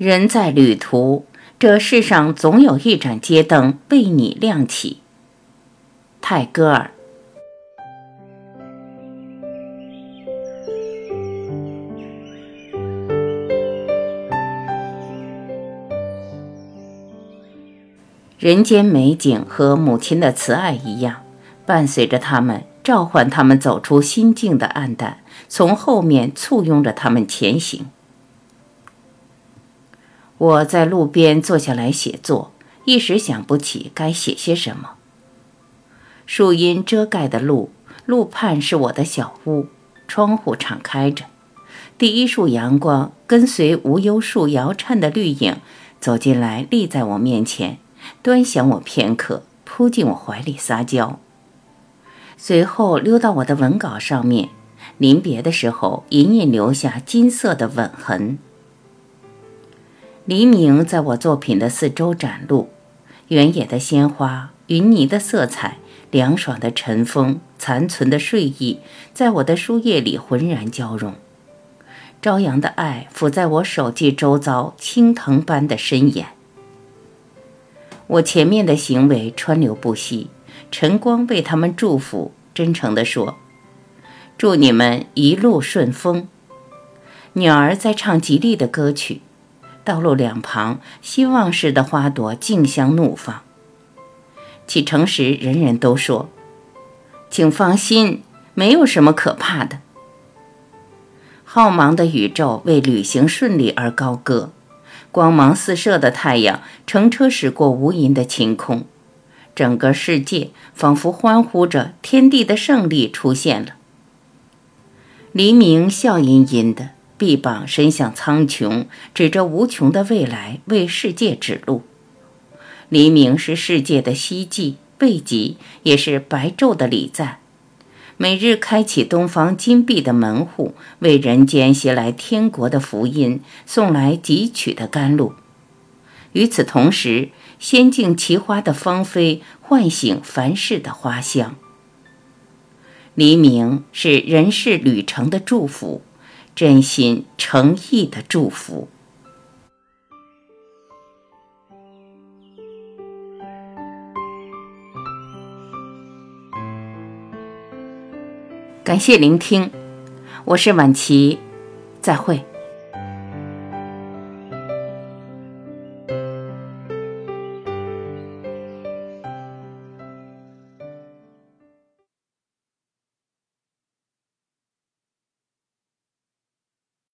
人在旅途，这世上总有一盏街灯为你亮起。泰戈尔。人间美景和母亲的慈爱一样，伴随着他们，召唤他们走出心境的暗淡，从后面簇拥着他们前行。我在路边坐下来写作，一时想不起该写些什么。树荫遮盖的路，路畔是我的小屋，窗户敞开着，第一束阳光跟随无忧树摇颤的绿影走进来，立在我面前。端详我片刻，扑进我怀里撒娇，随后溜到我的文稿上面，临别的时候隐隐留下金色的吻痕。黎明在我作品的四周展露，原野的鲜花、云泥的色彩、凉爽的晨风、残存的睡意，在我的书页里浑然交融。朝阳的爱抚在我手际周遭，青藤般的伸延。我前面的行为川流不息，晨光为他们祝福，真诚地说：“祝你们一路顺风。”鸟儿在唱吉利的歌曲，道路两旁希望似的花朵竞相怒放。启程时，人人都说：“请放心，没有什么可怕的。”浩茫的宇宙为旅行顺利而高歌。光芒四射的太阳，乘车驶过无垠的晴空，整个世界仿佛欢呼着天地的胜利出现了。黎明笑吟吟的，臂膀伸向苍穹，指着无穷的未来，为世界指路。黎明是世界的希冀、慰藉，也是白昼的礼赞。每日开启东方金碧的门户，为人间携来天国的福音，送来汲取的甘露。与此同时，仙境奇花的芳菲唤醒凡世的花香。黎明是人世旅程的祝福，真心诚意的祝福。感谢聆听，我是晚琪，再会。